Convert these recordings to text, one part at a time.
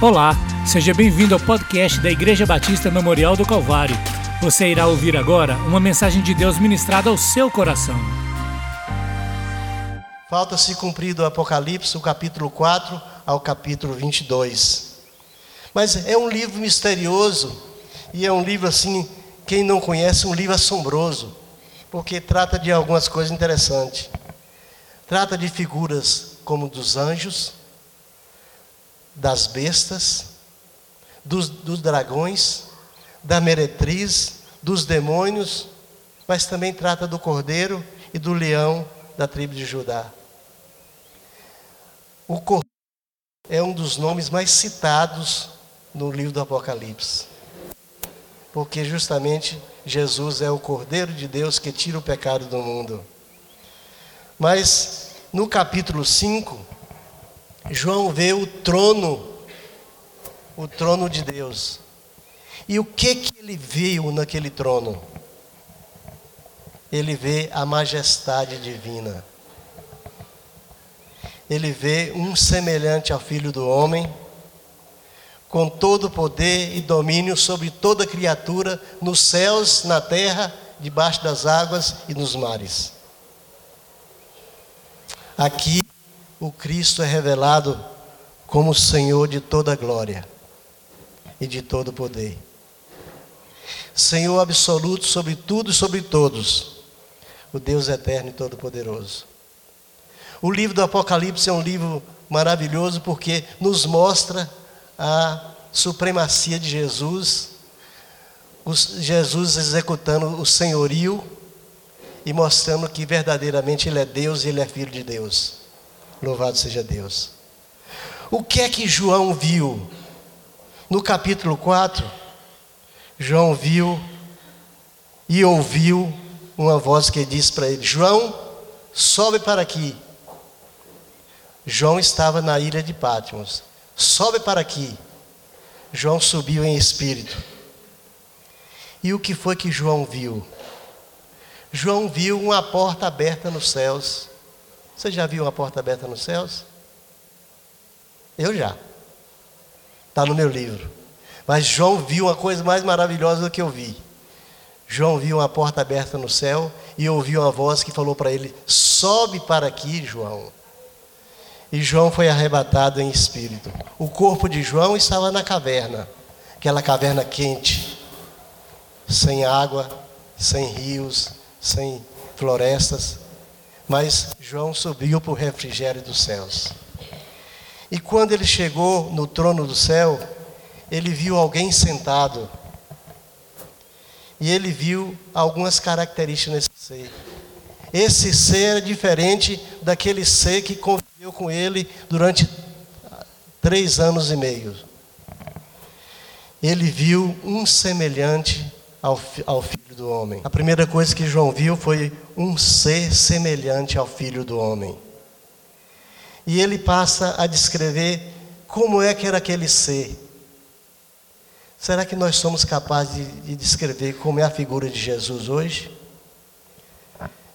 Olá, seja bem-vindo ao podcast da Igreja Batista Memorial do Calvário. Você irá ouvir agora uma mensagem de Deus ministrada ao seu coração. Falta-se cumprir do Apocalipse, o capítulo 4 ao capítulo 22. Mas é um livro misterioso e é um livro assim, quem não conhece, um livro assombroso, porque trata de algumas coisas interessantes. Trata de figuras como dos anjos, das bestas, dos, dos dragões, da meretriz, dos demônios, mas também trata do cordeiro e do leão da tribo de Judá. O cordeiro é um dos nomes mais citados no livro do Apocalipse, porque justamente Jesus é o cordeiro de Deus que tira o pecado do mundo. Mas no capítulo 5, João vê o trono, o trono de Deus. E o que que ele viu naquele trono? Ele vê a majestade divina. Ele vê um semelhante ao Filho do Homem, com todo poder e domínio sobre toda criatura, nos céus, na terra, debaixo das águas e nos mares. Aqui o Cristo é revelado como Senhor de toda glória e de todo poder. Senhor absoluto sobre tudo e sobre todos, o Deus eterno e todo-poderoso. O livro do Apocalipse é um livro maravilhoso porque nos mostra a supremacia de Jesus, Jesus executando o senhorio e mostrando que verdadeiramente Ele é Deus e Ele é Filho de Deus. Louvado seja Deus. O que é que João viu? No capítulo 4, João viu e ouviu uma voz que disse para ele: João, sobe para aqui. João estava na ilha de Patmos. Sobe para aqui. João subiu em espírito. E o que foi que João viu? João viu uma porta aberta nos céus você já viu uma porta aberta nos céus? Eu já. Está no meu livro. Mas João viu uma coisa mais maravilhosa do que eu vi. João viu uma porta aberta no céu e ouviu uma voz que falou para ele: Sobe para aqui, João. E João foi arrebatado em espírito. O corpo de João estava na caverna, aquela caverna quente, sem água, sem rios, sem florestas mas João subiu para o refrigério dos céus. E quando ele chegou no trono do céu, ele viu alguém sentado. E ele viu algumas características nesse ser. Esse ser é diferente daquele ser que conviveu com ele durante três anos e meio. Ele viu um semelhante ao, ao Filho do Homem. A primeira coisa que João viu foi um ser semelhante ao Filho do Homem. E ele passa a descrever como é que era aquele ser. Será que nós somos capazes de, de descrever como é a figura de Jesus hoje?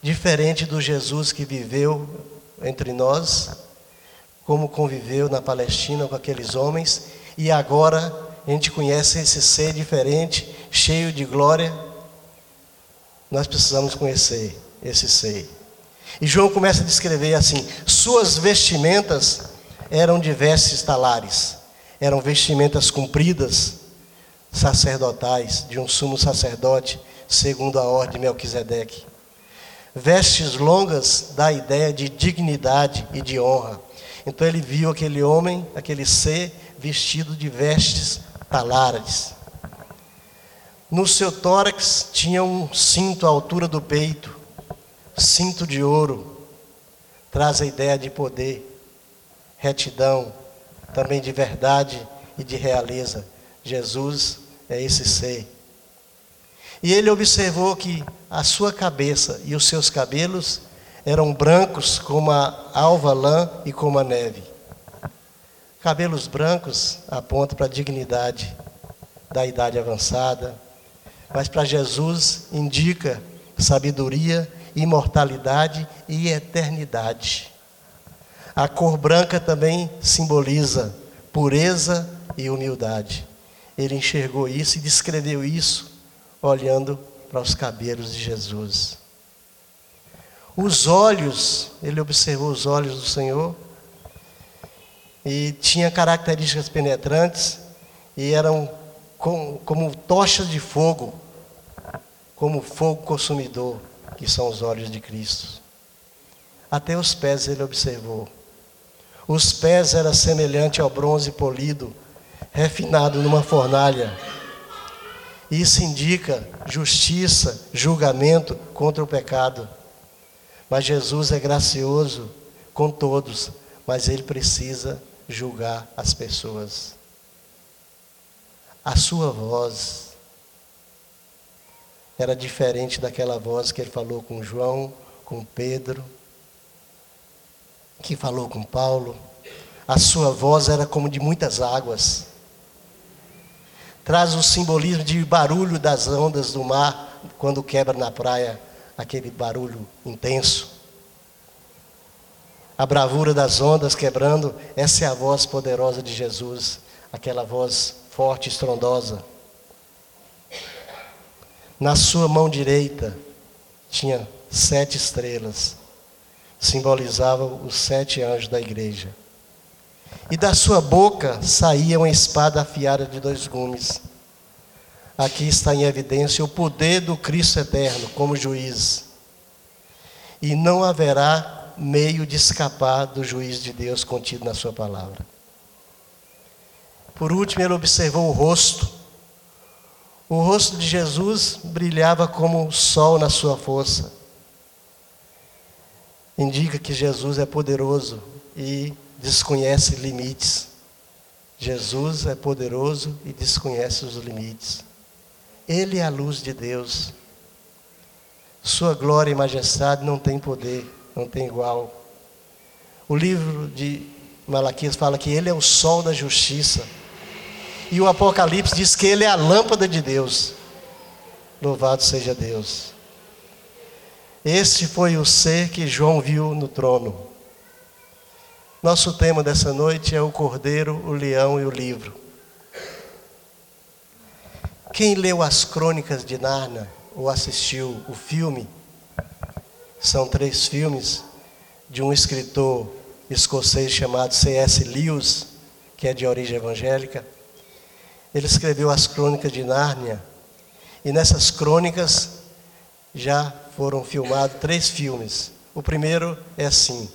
Diferente do Jesus que viveu entre nós, como conviveu na Palestina com aqueles homens, e agora a gente conhece esse ser diferente, cheio de glória. Nós precisamos conhecer esse ser. E João começa a descrever assim: suas vestimentas eram de vestes talares, eram vestimentas compridas, sacerdotais, de um sumo sacerdote, segundo a ordem de Melquisedeque. Vestes longas dá a ideia de dignidade e de honra. Então ele viu aquele homem, aquele ser, vestido de vestes talares. No seu tórax tinha um cinto à altura do peito, cinto de ouro, traz a ideia de poder, retidão, também de verdade e de realeza. Jesus é esse ser. E ele observou que a sua cabeça e os seus cabelos eram brancos como a alva lã e como a neve. Cabelos brancos apontam para a dignidade da idade avançada, mas para Jesus indica sabedoria, imortalidade e eternidade. A cor branca também simboliza pureza e humildade. Ele enxergou isso e descreveu isso olhando para os cabelos de Jesus. Os olhos, ele observou os olhos do Senhor e tinha características penetrantes e eram como, como tochas de fogo, como fogo consumidor, que são os olhos de Cristo. Até os pés ele observou. Os pés eram semelhantes ao bronze polido, refinado numa fornalha. Isso indica justiça, julgamento contra o pecado. Mas Jesus é gracioso com todos, mas ele precisa julgar as pessoas. A sua voz era diferente daquela voz que ele falou com João, com Pedro, que falou com Paulo. A sua voz era como de muitas águas. Traz o simbolismo de barulho das ondas do mar quando quebra na praia aquele barulho intenso. A bravura das ondas quebrando, essa é a voz poderosa de Jesus, aquela voz forte, estrondosa. Na sua mão direita tinha sete estrelas, simbolizavam os sete anjos da igreja. E da sua boca saía uma espada afiada de dois gumes. Aqui está em evidência o poder do Cristo eterno como juiz. E não haverá meio de escapar do juízo de Deus contido na sua palavra. Por último, ele observou o rosto. O rosto de Jesus brilhava como o sol na sua força. Indica que Jesus é poderoso e desconhece limites. Jesus é poderoso e desconhece os limites. Ele é a luz de Deus. Sua glória e majestade não tem poder, não tem igual. O livro de Malaquias fala que ele é o sol da justiça. E o Apocalipse diz que ele é a lâmpada de Deus. Louvado seja Deus. Este foi o ser que João viu no trono. Nosso tema dessa noite é o cordeiro, o leão e o livro. Quem leu as crônicas de Narna ou assistiu o filme, são três filmes de um escritor escocês chamado C.S. Lewis, que é de origem evangélica. Ele escreveu as crônicas de Nárnia. E nessas crônicas já foram filmados três filmes. O primeiro é assim: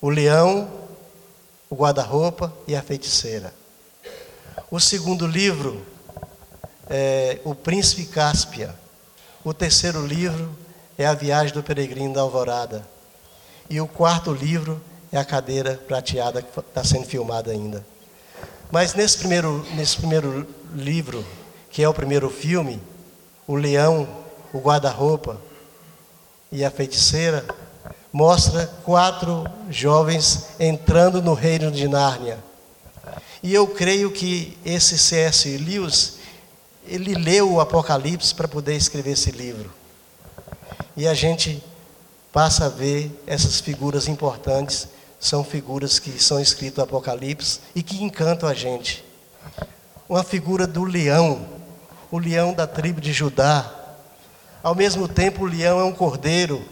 O Leão, o Guarda-Roupa e a Feiticeira. O segundo livro é O Príncipe Cáspia. O terceiro livro é A Viagem do Peregrino da Alvorada. E o quarto livro é A Cadeira Prateada, que está sendo filmada ainda. Mas nesse primeiro, nesse primeiro livro, que é o primeiro filme, O Leão, o Guarda-Roupa e a Feiticeira, mostra quatro jovens entrando no reino de Nárnia. E eu creio que esse C.S. Lewis, ele leu o Apocalipse para poder escrever esse livro. E a gente passa a ver essas figuras importantes são figuras que são escritas no Apocalipse e que encantam a gente. Uma figura do leão, o leão da tribo de Judá. Ao mesmo tempo, o leão é um cordeiro.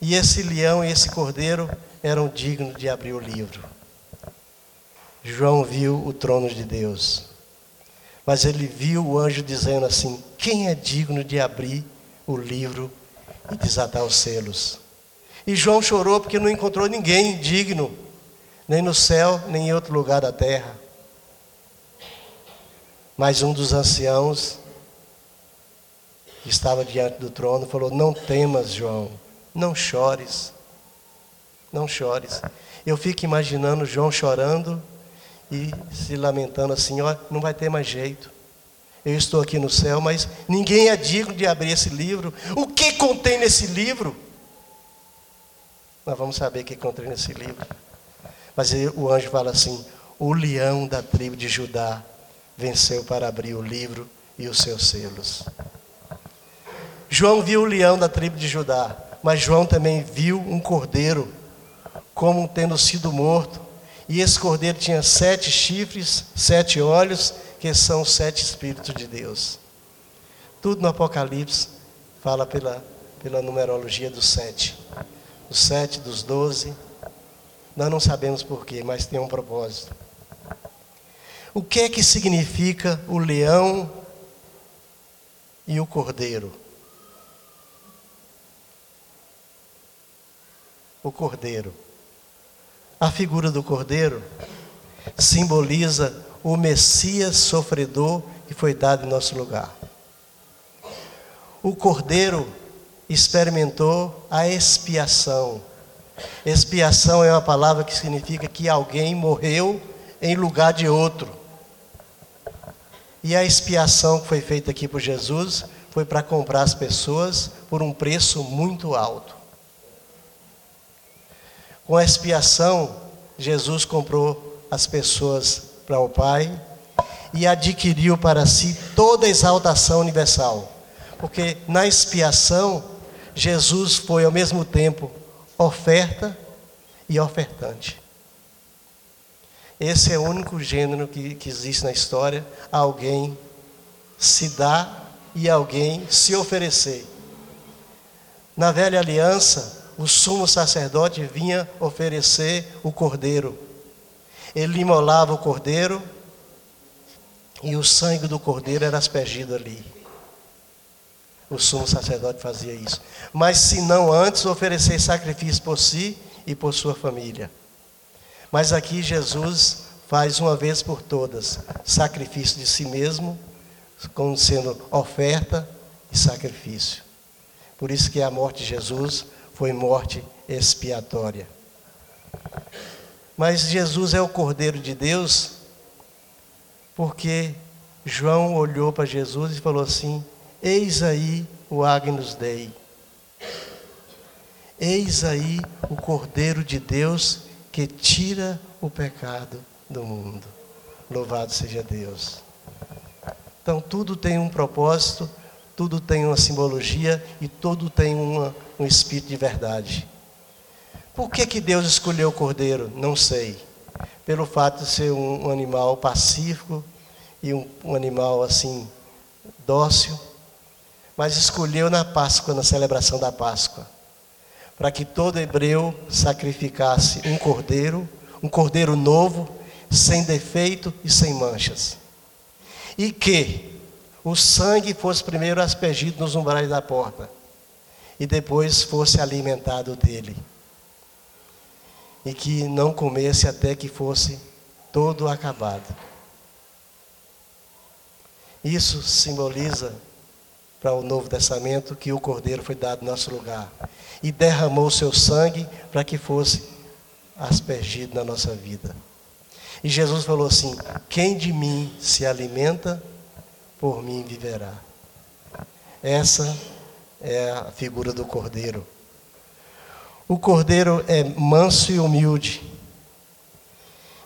E esse leão e esse cordeiro eram dignos de abrir o livro. João viu o trono de Deus. Mas ele viu o anjo dizendo assim: Quem é digno de abrir o livro e desatar os selos? E João chorou porque não encontrou ninguém digno, nem no céu, nem em outro lugar da terra. Mas um dos anciãos que estava diante do trono falou: Não temas, João, não chores, não chores. Eu fico imaginando João chorando e se lamentando assim: Ó, não vai ter mais jeito. Eu estou aqui no céu, mas ninguém é digno de abrir esse livro. O que contém nesse livro? Nós vamos saber o que encontrei nesse livro. Mas o anjo fala assim: o leão da tribo de Judá venceu para abrir o livro e os seus selos. João viu o leão da tribo de Judá, mas João também viu um cordeiro como tendo sido morto E esse cordeiro tinha sete chifres, sete olhos, que são os sete Espíritos de Deus. Tudo no Apocalipse fala pela, pela numerologia dos sete. Os sete dos doze. Nós não sabemos porquê, mas tem um propósito. O que é que significa o leão e o cordeiro? O cordeiro. A figura do cordeiro simboliza o Messias sofredor que foi dado em nosso lugar. O cordeiro experimentou a expiação. Expiação é uma palavra que significa que alguém morreu em lugar de outro. E a expiação que foi feita aqui por Jesus foi para comprar as pessoas por um preço muito alto. Com a expiação, Jesus comprou as pessoas para o Pai e adquiriu para si toda a exaltação universal. Porque na expiação, Jesus foi ao mesmo tempo oferta e ofertante. Esse é o único gênero que, que existe na história: alguém se dá e alguém se oferecer. Na velha aliança, o sumo sacerdote vinha oferecer o cordeiro. Ele imolava o cordeiro e o sangue do cordeiro era aspergido ali. O sumo sacerdote fazia isso. Mas se não antes oferecer sacrifício por si e por sua família. Mas aqui Jesus faz uma vez por todas sacrifício de si mesmo, como sendo oferta e sacrifício. Por isso que a morte de Jesus foi morte expiatória. Mas Jesus é o Cordeiro de Deus, porque João olhou para Jesus e falou assim: Eis aí o Agnus Dei. Eis aí o Cordeiro de Deus que tira o pecado do mundo. Louvado seja Deus. Então tudo tem um propósito, tudo tem uma simbologia e tudo tem uma um espírito de verdade. Por que, que Deus escolheu o cordeiro? Não sei. Pelo fato de ser um, um animal pacífico e um, um animal assim, dócil. Mas escolheu na Páscoa, na celebração da Páscoa, para que todo hebreu sacrificasse um cordeiro, um cordeiro novo, sem defeito e sem manchas. E que o sangue fosse primeiro aspergido nos umbrais da porta e depois fosse alimentado dele. E que não comesse até que fosse todo acabado. Isso simboliza para o Novo Testamento que o Cordeiro foi dado no nosso lugar e derramou seu sangue para que fosse aspergido na nossa vida. E Jesus falou assim: Quem de mim se alimenta, por mim viverá. Essa é a figura do cordeiro. O cordeiro é manso e humilde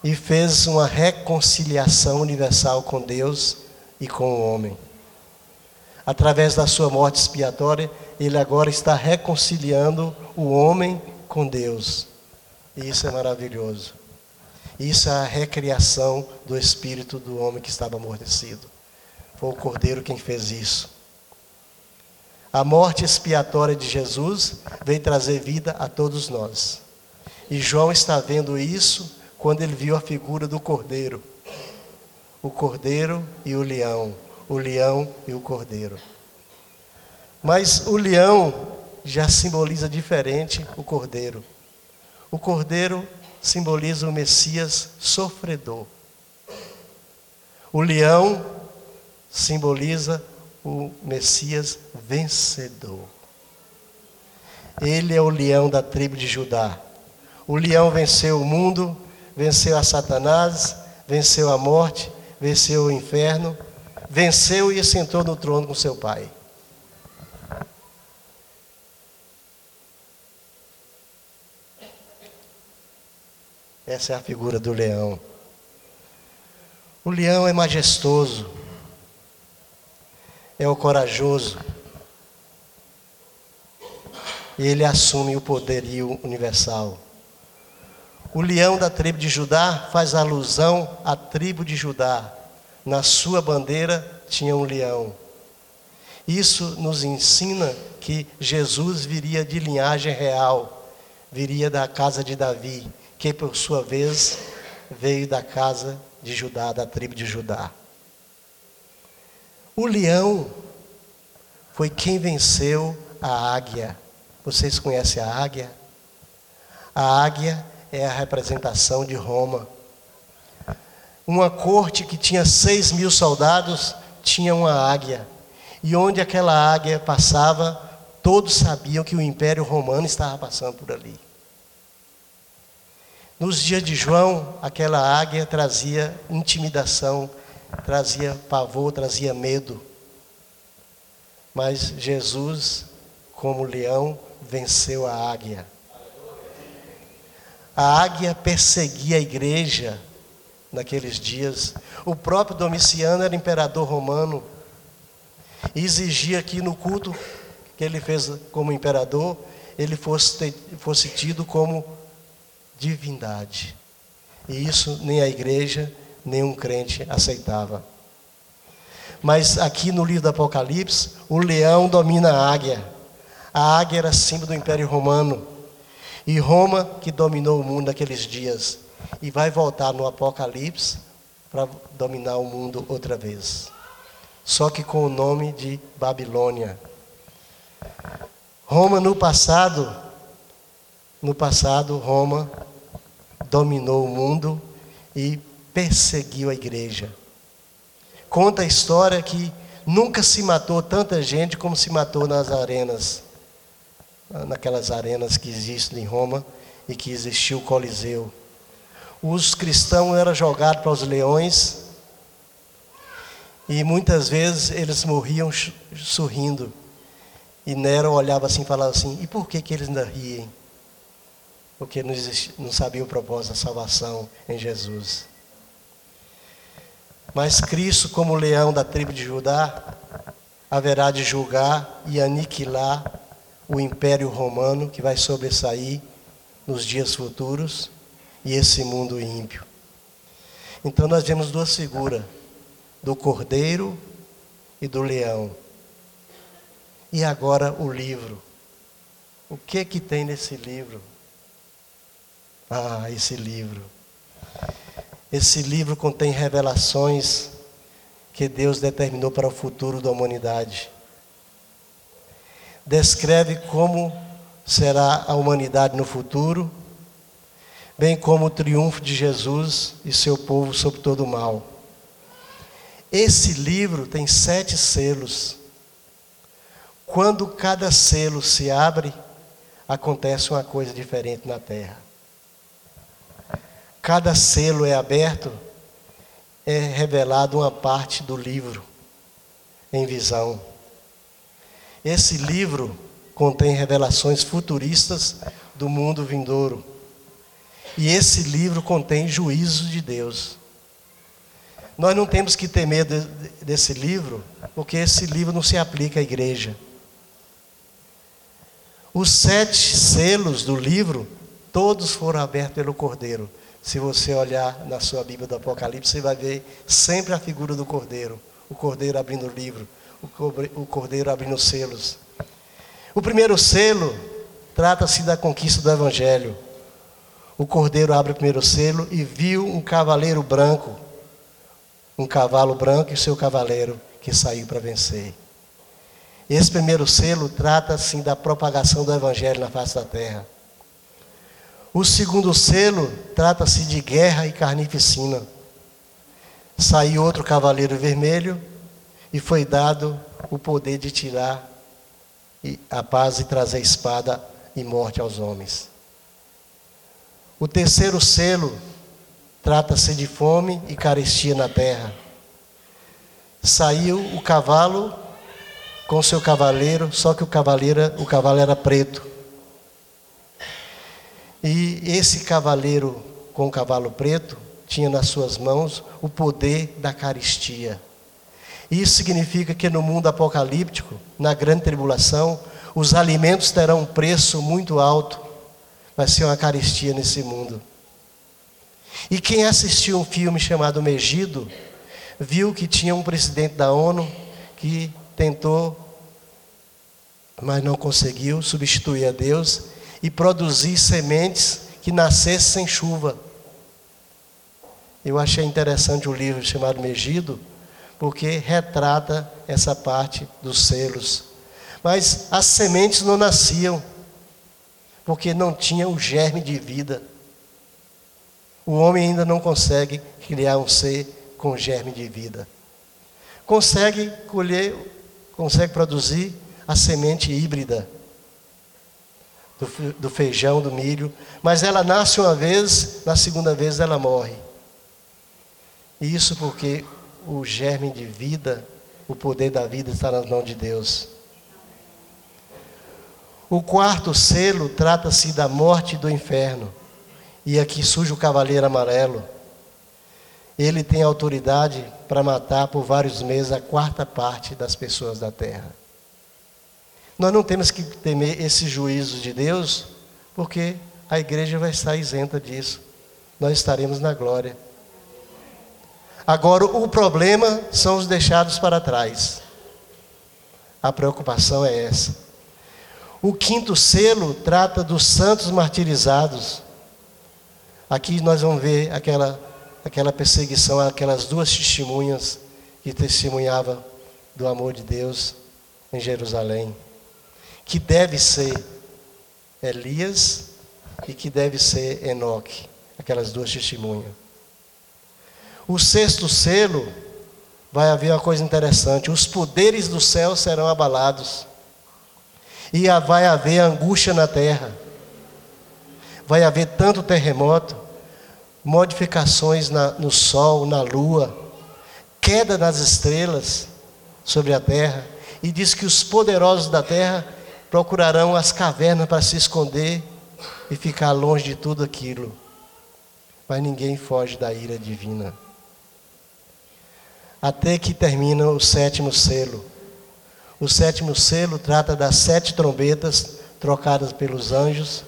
e fez uma reconciliação universal com Deus e com o homem. Através da sua morte expiatória, ele agora está reconciliando o homem com Deus. E isso é maravilhoso. Isso é a recriação do espírito do homem que estava amortecido. Foi o Cordeiro quem fez isso. A morte expiatória de Jesus veio trazer vida a todos nós. E João está vendo isso quando ele viu a figura do cordeiro. O cordeiro e o leão. O leão e o cordeiro. Mas o leão já simboliza diferente o cordeiro. O cordeiro simboliza o Messias sofredor. O leão simboliza o Messias vencedor. Ele é o leão da tribo de Judá. O leão venceu o mundo, venceu a Satanás, venceu a morte, venceu o inferno, venceu e sentou no trono com seu pai. Essa é a figura do leão. O leão é majestoso, é o corajoso. Ele assume o poderio universal. O leão da tribo de Judá faz alusão à tribo de Judá. Na sua bandeira tinha um leão. Isso nos ensina que Jesus viria de linhagem real, viria da casa de Davi, que por sua vez veio da casa de Judá, da tribo de Judá. O leão foi quem venceu a águia. Vocês conhecem a águia? A águia é a representação de Roma. Uma corte que tinha seis mil soldados tinha uma águia. E onde aquela águia passava, todos sabiam que o Império Romano estava passando por ali. Nos dias de João, aquela águia trazia intimidação, trazia pavor, trazia medo. Mas Jesus, como leão, venceu a águia. A águia perseguia a igreja naqueles dias. O próprio Domiciano era imperador romano e exigia que no culto que ele fez como imperador, ele fosse, fosse tido como divindade. E isso nem a igreja, nem um crente aceitava. Mas aqui no livro do Apocalipse, o leão domina a águia. A águia era símbolo do Império Romano. E Roma que dominou o mundo naqueles dias. E vai voltar no Apocalipse para dominar o mundo outra vez. Só que com o nome de Babilônia. Roma no passado, no passado, Roma dominou o mundo e perseguiu a igreja. Conta a história que nunca se matou tanta gente como se matou nas arenas naquelas arenas que existem em Roma e que existiu o Coliseu. Os cristãos eram jogados para os leões e muitas vezes eles morriam sorrindo. E Nero olhava assim e falava assim: e por que, que eles ainda riem? Porque não, existia, não sabiam o propósito da salvação em Jesus. Mas Cristo, como leão da tribo de Judá, haverá de julgar e aniquilar o Império Romano que vai sobressair nos dias futuros e esse mundo ímpio. Então nós vemos duas figuras, do cordeiro e do leão. E agora o livro. O que que tem nesse livro? Ah, esse livro. Esse livro contém revelações que Deus determinou para o futuro da humanidade descreve como será a humanidade no futuro, bem como o triunfo de Jesus e seu povo sobre todo o mal. Esse livro tem sete selos. Quando cada selo se abre, acontece uma coisa diferente na terra. Cada selo é aberto, é revelado uma parte do livro em visão. Esse livro contém revelações futuristas do mundo vindouro. E esse livro contém juízo de Deus. Nós não temos que ter medo desse livro, porque esse livro não se aplica à igreja. Os sete selos do livro, todos foram abertos pelo Cordeiro. Se você olhar na sua Bíblia do Apocalipse, você vai ver sempre a figura do Cordeiro. O Cordeiro abrindo o livro o cordeiro abrindo os selos. O primeiro selo trata-se da conquista do Evangelho. O cordeiro abre o primeiro selo e viu um cavaleiro branco, um cavalo branco e seu cavaleiro que saiu para vencer. Esse primeiro selo trata assim da propagação do Evangelho na face da terra. O segundo selo trata-se de guerra e carnificina. Saiu outro cavaleiro vermelho e foi dado o poder de tirar a paz e trazer espada e morte aos homens. O terceiro selo trata-se de fome e carestia na terra. Saiu o cavalo com seu cavaleiro, só que o cavaleiro, o cavalo era preto. E esse cavaleiro com o cavalo preto tinha nas suas mãos o poder da caristia. Isso significa que no mundo apocalíptico, na grande tribulação, os alimentos terão um preço muito alto. Vai ser uma caristia nesse mundo. E quem assistiu um filme chamado Megido, viu que tinha um presidente da ONU que tentou, mas não conseguiu, substituir a Deus e produzir sementes que nascessem sem chuva. Eu achei interessante o livro chamado Megido, porque retrata essa parte dos selos. Mas as sementes não nasciam, porque não tinha o germe de vida. O homem ainda não consegue criar um ser com germe de vida. Consegue colher, consegue produzir a semente híbrida do, feijão, do milho, mas ela nasce uma vez, na segunda vez ela morre. Isso porque o germe de vida, o poder da vida está nas mãos de Deus. O quarto selo trata-se da morte do inferno. E aqui surge o cavaleiro amarelo. Ele tem autoridade para matar por vários meses a quarta parte das pessoas da terra. Nós não temos que temer esse juízo de Deus, porque a igreja vai estar isenta disso. Nós estaremos na glória. Agora, o problema são os deixados para trás. A preocupação é essa. O quinto selo trata dos santos martirizados. Aqui nós vamos ver aquela, aquela perseguição, aquelas duas testemunhas que testemunhavam do amor de Deus em Jerusalém. Que deve ser Elias e que deve ser Enoque, aquelas duas testemunhas. O sexto selo, vai haver uma coisa interessante: os poderes do céu serão abalados, e vai haver angústia na terra, vai haver tanto terremoto, modificações na, no sol, na lua, queda das estrelas sobre a terra, e diz que os poderosos da terra procurarão as cavernas para se esconder e ficar longe de tudo aquilo. Mas ninguém foge da ira divina até que termina o sétimo selo. O sétimo selo trata das sete trombetas trocadas pelos anjos,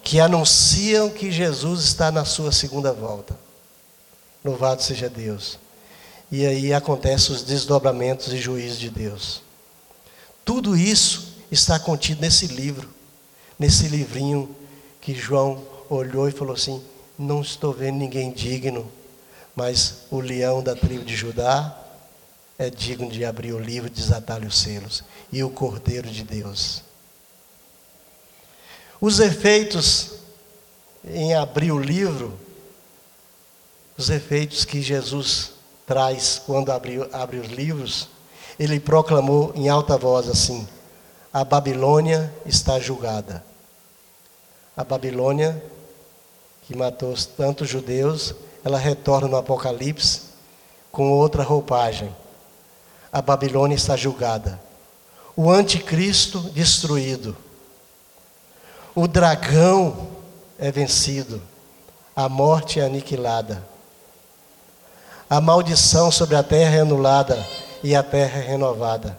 que anunciam que Jesus está na sua segunda volta. Louvado seja Deus. E aí acontecem os desdobramentos e juízos de Deus. Tudo isso está contido nesse livro, nesse livrinho que João olhou e falou assim: Não estou vendo ninguém digno mas o leão da tribo de Judá é digno de abrir o livro e desatar os selos. E o Cordeiro de Deus. Os efeitos em abrir o livro, os efeitos que Jesus traz quando abre, abre os livros, ele proclamou em alta voz assim: A Babilônia está julgada. A Babilônia, que matou tantos judeus, ela retorna no Apocalipse com outra roupagem. A Babilônia está julgada. O anticristo destruído. O dragão é vencido. A morte é aniquilada. A maldição sobre a terra é anulada e a terra é renovada.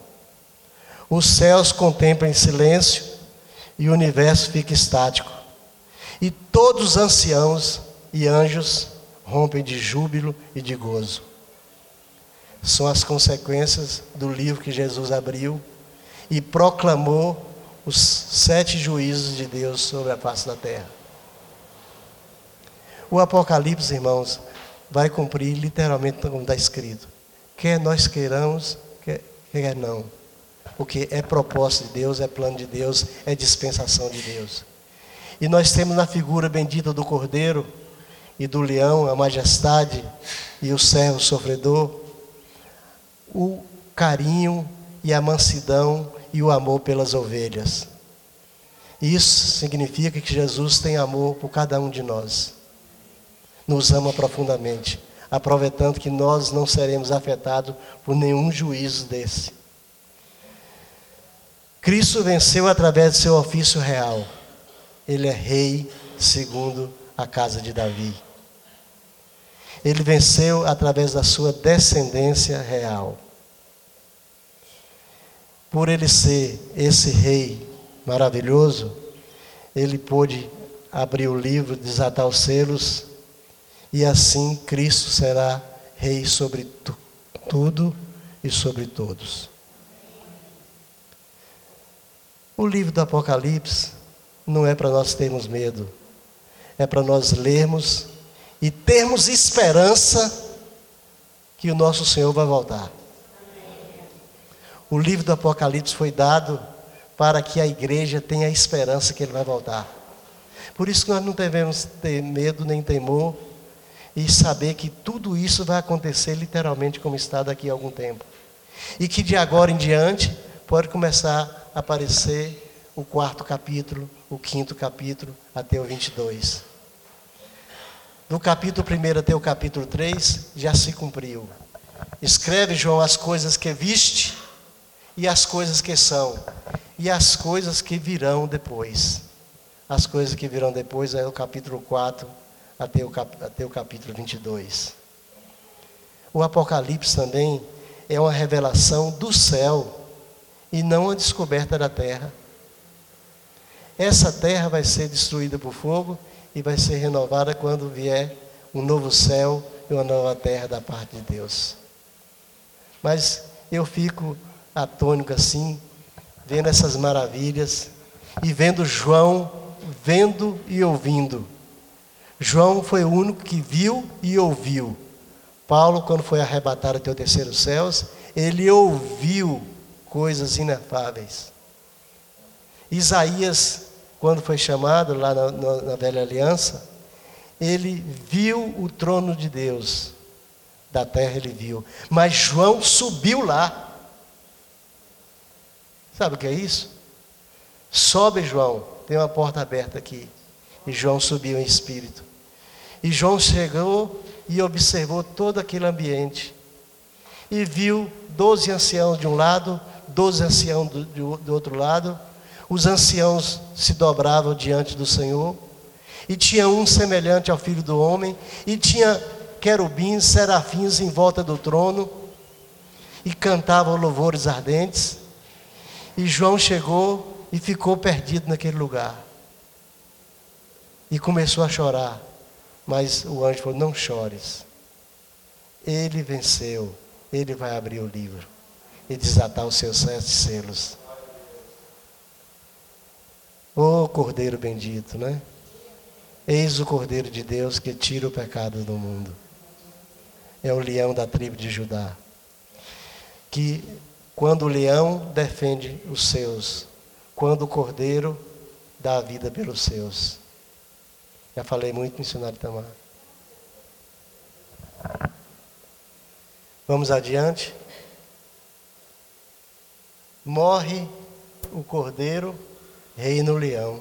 Os céus contemplam em silêncio e o universo fica estático. E todos os anciãos e anjos rompem de júbilo e de gozo. São as consequências do livro que Jesus abriu e proclamou os sete juízos de Deus sobre a face da terra. O Apocalipse, irmãos, vai cumprir literalmente como está escrito. Quer nós queiramos, quer, quer não. Porque é propósito de Deus, é plano de Deus, é dispensação de Deus. E nós temos na figura bendita do Cordeiro e do leão, a majestade e o servo sofredor, o carinho e a mansidão e o amor pelas ovelhas. Isso significa que Jesus tem amor por cada um de nós. Nos ama profundamente, aproveitando que nós não seremos afetados por nenhum juízo desse. Cristo venceu através do seu ofício real. Ele é rei segundo a casa de Davi. Ele venceu através da sua descendência real. Por ele ser esse rei maravilhoso, ele pôde abrir o livro, desatar os selos E assim Cristo será rei sobre tu, tudo e sobre todos. O livro do Apocalipse não é para nós termos medo, é para nós lermos e termos esperança que o nosso Senhor vai voltar. O livro do Apocalipse foi dado para que a igreja tenha esperança que ele vai voltar. Por isso que nós não devemos ter medo nem temor e saber que tudo isso vai acontecer literalmente como está daqui a algum tempo. E que de agora em diante pode começar a aparecer o quarto capítulo, o quinto capítulo, até o 22. Do capítulo 1 até o capítulo 3 já se cumpriu. Escreve, João, as coisas que viste e as coisas que são, e as coisas que virão depois. As coisas que virão depois é o capítulo 4 até o, cap, até o capítulo 22. O Apocalipse também é uma revelação do céu e não a descoberta da terra. Essa terra vai ser destruída por fogo e vai ser renovada quando vier um novo céu e uma nova terra da parte de Deus. Mas eu fico atônico assim, vendo essas maravilhas e vendo João vendo e ouvindo. João foi o único que viu e ouviu. Paulo, quando foi arrebatado até o terceiro céus, ele ouviu coisas inefáveis. Isaías, quando foi chamado lá na, na, na velha aliança, ele viu o trono de Deus. Da terra ele viu. Mas João subiu lá. Sabe o que é isso? Sobe, João. Tem uma porta aberta aqui. E João subiu em espírito. E João chegou e observou todo aquele ambiente. E viu doze anciãos de um lado, doze anciãos do, do outro lado. Os anciãos se dobravam diante do Senhor. E tinha um semelhante ao filho do homem. E tinha querubins, serafins em volta do trono. E cantavam louvores ardentes. E João chegou e ficou perdido naquele lugar. E começou a chorar. Mas o anjo falou: Não chores. Ele venceu. Ele vai abrir o livro e desatar os seus sete selos. Oh Cordeiro bendito, né? Eis o Cordeiro de Deus que tira o pecado do mundo. É o leão da tribo de Judá. Que quando o leão defende os seus, quando o cordeiro dá a vida pelos seus. Já falei muito, missionário Tamar. Vamos adiante. Morre o cordeiro, reina o leão.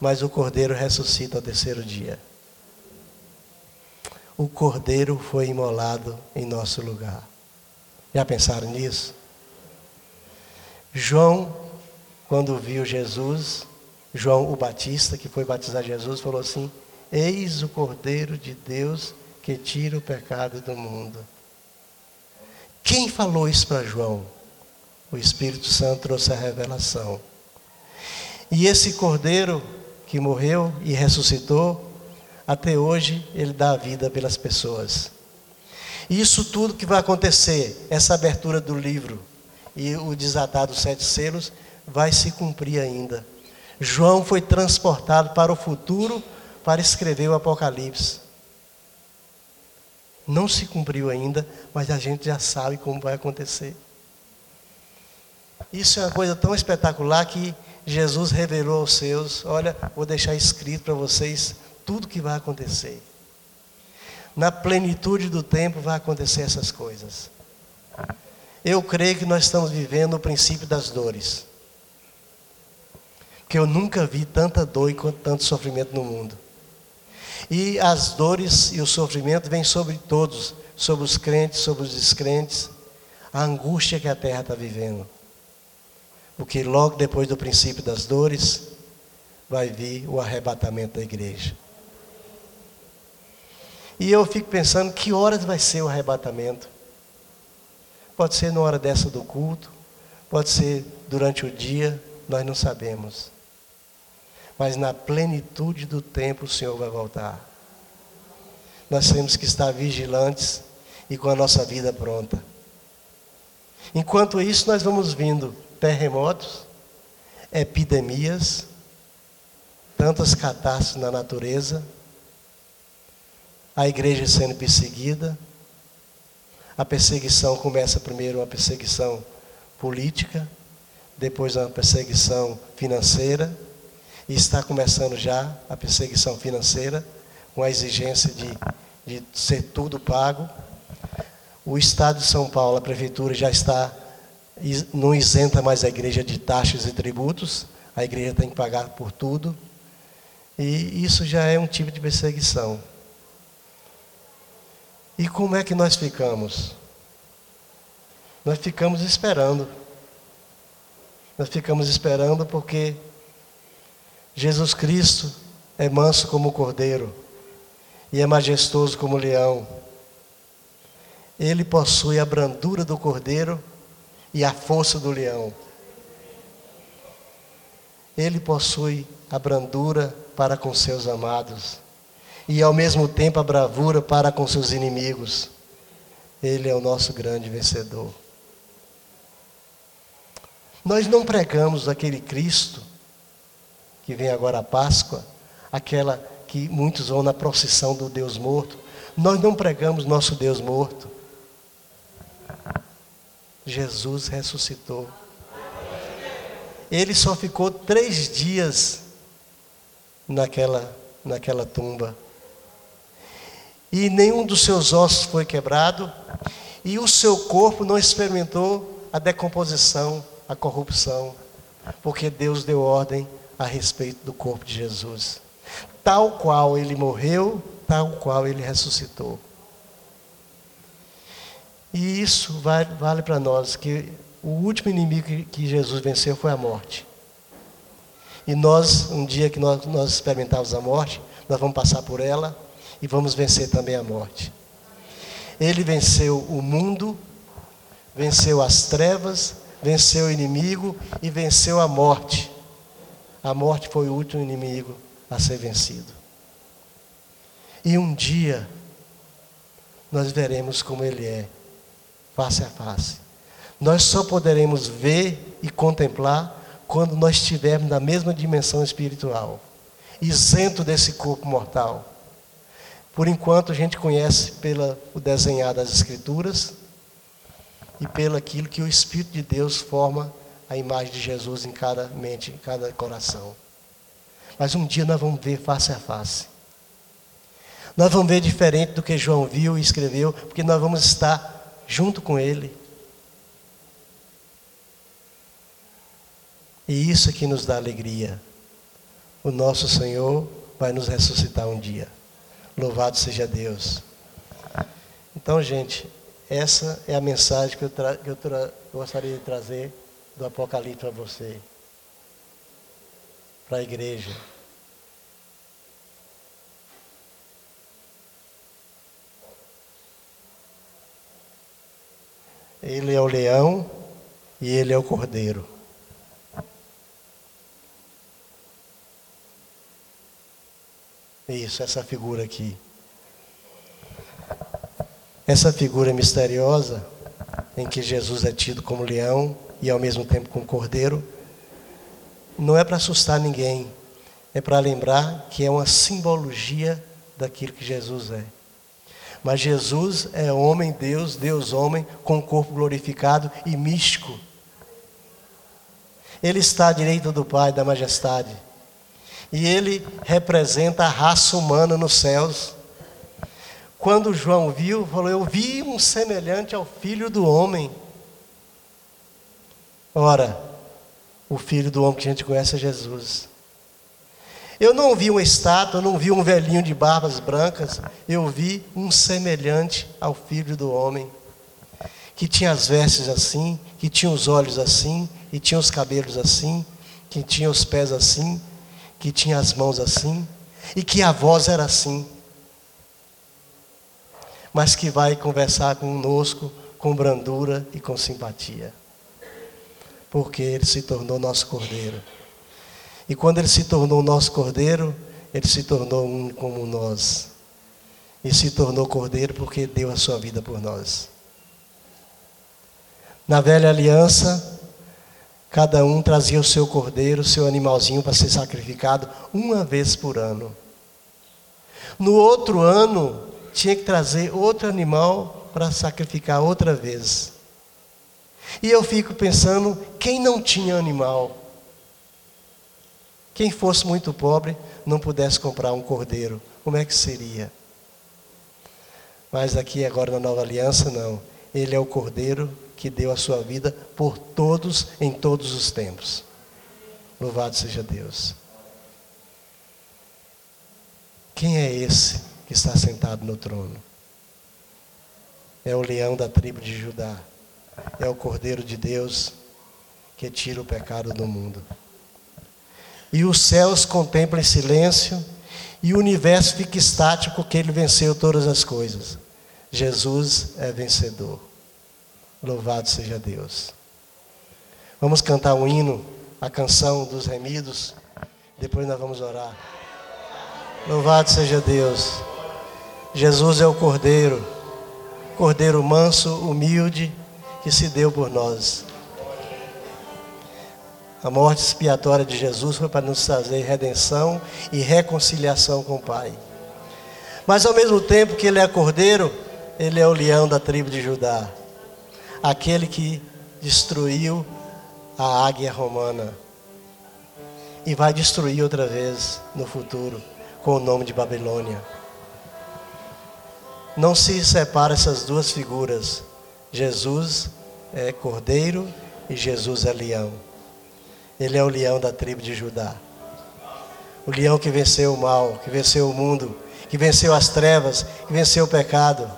Mas o cordeiro ressuscita ao terceiro dia. O cordeiro foi imolado em nosso lugar. Já pensaram nisso? João, quando viu Jesus, João o Batista, que foi batizar Jesus, falou assim: Eis o Cordeiro de Deus que tira o pecado do mundo. Quem falou isso para João? O Espírito Santo trouxe a revelação. E esse Cordeiro que morreu e ressuscitou, até hoje ele dá a vida pelas pessoas. Isso tudo que vai acontecer, essa abertura do livro e o desatar dos sete selos, vai se cumprir ainda. João foi transportado para o futuro para escrever o Apocalipse. Não se cumpriu ainda, mas a gente já sabe como vai acontecer. Isso é uma coisa tão espetacular que Jesus revelou aos seus: olha, vou deixar escrito para vocês tudo que vai acontecer na plenitude do tempo vai acontecer essas coisas. Eu creio que nós estamos vivendo o princípio das dores. Porque eu nunca vi tanta dor e tanto sofrimento no mundo. E as dores e o sofrimento vêm sobre todos, sobre os crentes, sobre os descrentes, a angústia que a terra está vivendo. Porque logo depois do princípio das dores, vai vir o arrebatamento da igreja. E eu fico pensando que horas vai ser o arrebatamento. Pode ser na hora dessa do culto, pode ser durante o dia, nós não sabemos. Mas na plenitude do tempo o Senhor vai voltar. nós temos que estar vigilantes e com a nossa vida pronta. Enquanto isso, nós vamos vindo terremotos, epidemias, tantas catástrofes na natureza, a igreja sendo perseguida. A perseguição começa primeiro uma perseguição política, depois uma perseguição financeira, e está começando já a perseguição financeira, com a exigência de, de ser tudo pago. O Estado de São Paulo, a Prefeitura, já está, não isenta mais a igreja de taxas e tributos, a igreja tem que pagar por tudo, e isso já é um tipo de perseguição. E como é que nós ficamos? Nós ficamos esperando. Nós ficamos esperando porque Jesus Cristo é manso como o cordeiro e é majestoso como o leão. Ele possui a brandura do cordeiro e a força do leão. Ele possui a brandura para com seus amados e ao mesmo tempo a bravura para com seus inimigos. Ele é o nosso grande vencedor. Nós não pregamos aquele Cristo que vem agora a Páscoa, aquela que muitos vão na procissão do Deus morto. Nós não pregamos nosso Deus morto. Jesus ressuscitou. Ele só ficou três dias naquela, naquela tumba. E nenhum dos seus ossos foi quebrado, e o seu corpo não experimentou a decomposição, a corrupção, porque Deus deu ordem a respeito do corpo de Jesus. Tal qual ele morreu, tal qual ele ressuscitou. E isso vale, vale para nós, que o último inimigo que, Jesus venceu foi a morte. E nós, um dia que nós, nós experimentarmos a morte, nós vamos passar por ela e vamos vencer também a morte. Ele venceu o mundo, venceu as trevas, venceu o inimigo e venceu a morte. A morte foi o último inimigo a ser vencido. E um dia nós veremos como ele é, face a face. Nós só poderemos ver e contemplar quando nós estivermos na mesma dimensão espiritual, isento desse corpo mortal. Por enquanto a gente conhece pelo desenhar das Escrituras e pelo aquilo que o Espírito de Deus forma a imagem de Jesus em cada mente, em cada coração. Mas um dia nós vamos ver face a face. Nós vamos ver diferente do que João viu e escreveu, porque nós vamos estar junto com Ele. E isso que nos dá alegria. O nosso Senhor vai nos ressuscitar um dia. Louvado seja Deus. Então, gente, essa é a mensagem que eu, que eu gostaria de trazer do Apocalipse para você, para a igreja. Ele é o leão e ele é o cordeiro. Isso, essa figura aqui. Essa figura misteriosa em que Jesus é tido como leão e ao mesmo tempo como cordeiro, não é para assustar ninguém, é para lembrar que é uma simbologia daquilo que Jesus é. Mas Jesus é homem, Deus, Deus homem, com o corpo glorificado e místico. Ele está à direita do Pai, da majestade. E ele representa a raça humana nos céus. Quando João viu, falou: Eu vi um semelhante ao filho do homem. Ora, o filho do homem que a gente conhece é Jesus. Eu não vi uma estátua, não vi um velhinho de barbas brancas, eu vi um semelhante ao filho do homem, que tinha as vestes assim, que tinha os olhos assim, e tinha os cabelos assim, que tinha os pés assim, que tinha as mãos assim, e que a voz era assim, mas que vai conversar conosco com brandura e com simpatia porque ele se tornou nosso cordeiro. E quando ele se tornou nosso cordeiro, ele se tornou um como nós. e se tornou cordeiro porque deu a sua vida por nós. Na velha aliança, cada um trazia o seu cordeiro, o seu animalzinho para ser sacrificado uma vez por ano. No outro ano, tinha que trazer outro animal para sacrificar outra vez. E eu fico pensando, quem não tinha animal? Quem fosse muito pobre, não pudesse comprar um cordeiro, como é que seria? Mas aqui agora na nova aliança, não. Ele é o cordeiro que deu a sua vida por todos em todos os tempos. Louvado seja Deus. Quem é esse que está sentado no trono? É o leão da tribo de Judá. É o cordeiro de Deus que tira o pecado do mundo. E os céus contemplam em silêncio e o universo fica estático porque ele venceu todas as coisas. Jesus é vencedor. Louvado seja Deus. Vamos cantar um hino, a canção dos remidos. Depois nós vamos orar. Louvado seja Deus. Jesus é o Cordeiro, Cordeiro manso, humilde, que se deu por nós. A morte expiatória de Jesus foi para nos trazer redenção e reconciliação com o Pai. Mas ao mesmo tempo que ele é cordeiro, ele é o leão da tribo de Judá. Aquele que destruiu a águia romana. E vai destruir outra vez no futuro com o nome de Babilônia. Não se separa essas duas figuras. Jesus é cordeiro e Jesus é leão. Ele é o leão da tribo de Judá. O leão que venceu o mal, que venceu o mundo, que venceu as trevas, que venceu o pecado.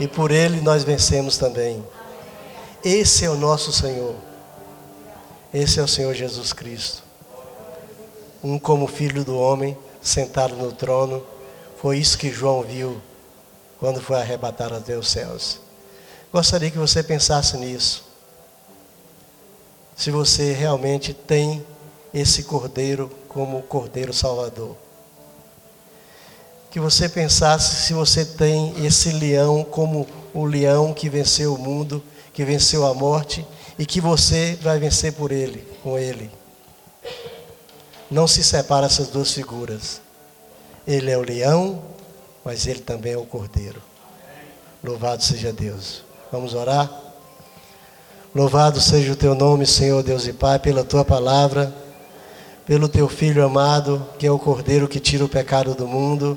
E por ele nós vencemos também. Esse é o nosso Senhor. Esse é o Senhor Jesus Cristo. Um como filho do homem, sentado no trono. Foi isso que João viu quando foi arrebatado até os céus. Gostaria que você pensasse nisso. Se você realmente tem esse cordeiro como cordeiro salvador. Que você pensasse se você tem esse leão como o leão que venceu o mundo, que venceu a morte e que você vai vencer por ele, com ele. Não se separa essas duas figuras. Ele é o leão, mas ele também é o cordeiro. Louvado seja Deus. Vamos orar? Louvado seja o teu nome, Senhor Deus e Pai, pela tua palavra, pelo teu filho amado, que é o cordeiro que tira o pecado do mundo,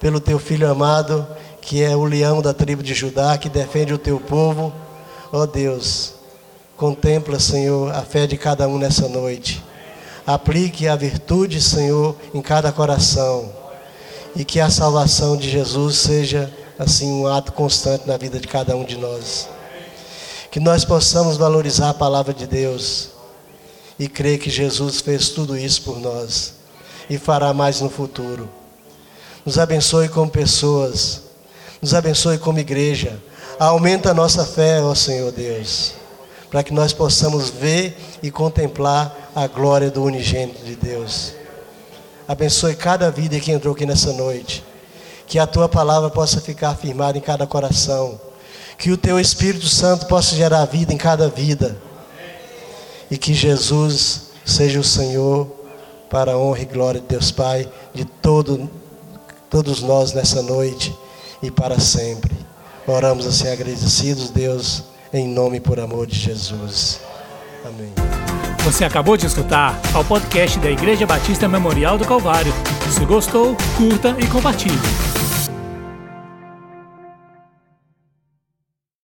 pelo teu filho amado, que é o leão da tribo de Judá, que defende o teu povo. Ó oh Deus, contempla, Senhor, a fé de cada um nessa noite. Aplique a virtude, Senhor, em cada coração. E que a salvação de Jesus seja, assim, um ato constante na vida de cada um de nós. Que nós possamos valorizar a palavra de Deus e crer que Jesus fez tudo isso por nós e fará mais no futuro. Nos abençoe como pessoas, nos abençoe como igreja. Aumenta a nossa fé, ó Senhor Deus para que nós possamos ver e contemplar a glória do unigênito de Deus. Abençoe cada vida que entrou aqui nessa noite. Que a tua palavra possa ficar firmada em cada coração. Que o teu Espírito Santo possa gerar vida em cada vida. E que Jesus seja o Senhor para a honra e glória de Deus Pai, de todo, todos nós nessa noite e para sempre. Oramos assim agradecidos, Deus em nome e por amor de Jesus. Amém. Você acabou de escutar ao podcast da Igreja Batista Memorial do Calvário. Se gostou, curta e compartilhe.